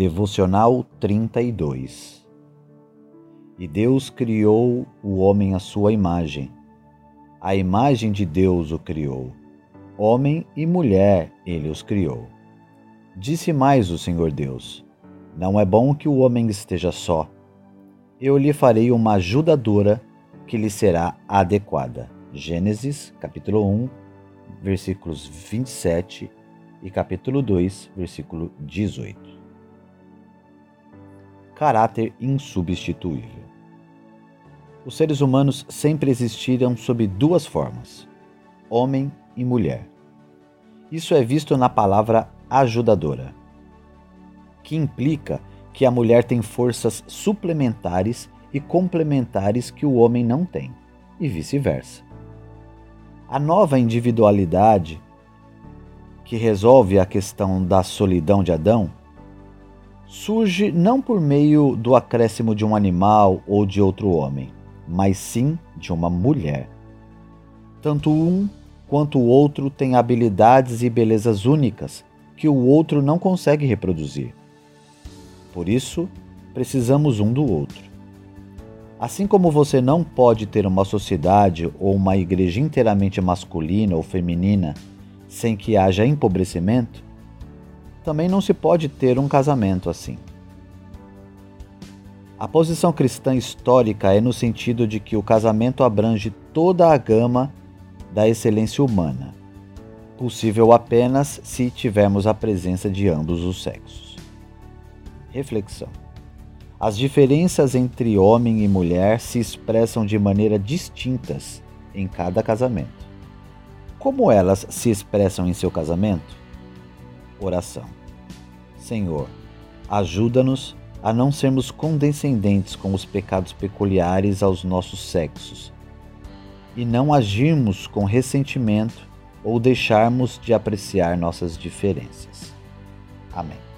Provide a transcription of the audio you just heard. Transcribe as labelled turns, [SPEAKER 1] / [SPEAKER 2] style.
[SPEAKER 1] Devocional 32 E Deus criou o homem à sua imagem. A imagem de Deus o criou. Homem e mulher ele os criou. Disse mais o Senhor Deus: Não é bom que o homem esteja só. Eu lhe farei uma ajudadora que lhe será adequada. Gênesis, capítulo 1, versículos 27 e capítulo 2, versículo 18 caráter insubstituível. Os seres humanos sempre existiram sob duas formas: homem e mulher. Isso é visto na palavra ajudadora, que implica que a mulher tem forças suplementares e complementares que o homem não tem, e vice-versa. A nova individualidade, que resolve a questão da solidão de Adão, surge não por meio do acréscimo de um animal ou de outro homem, mas sim de uma mulher. Tanto um quanto o outro têm habilidades e belezas únicas que o outro não consegue reproduzir. Por isso, precisamos um do outro. Assim como você não pode ter uma sociedade ou uma igreja inteiramente masculina ou feminina sem que haja empobrecimento, também não se pode ter um casamento assim. A posição cristã histórica é no sentido de que o casamento abrange toda a gama da excelência humana, possível apenas se tivermos a presença de ambos os sexos. Reflexão: As diferenças entre homem e mulher se expressam de maneira distintas em cada casamento. Como elas se expressam em seu casamento? Oração. Senhor, ajuda-nos a não sermos condescendentes com os pecados peculiares aos nossos sexos e não agirmos com ressentimento ou deixarmos de apreciar nossas diferenças. Amém.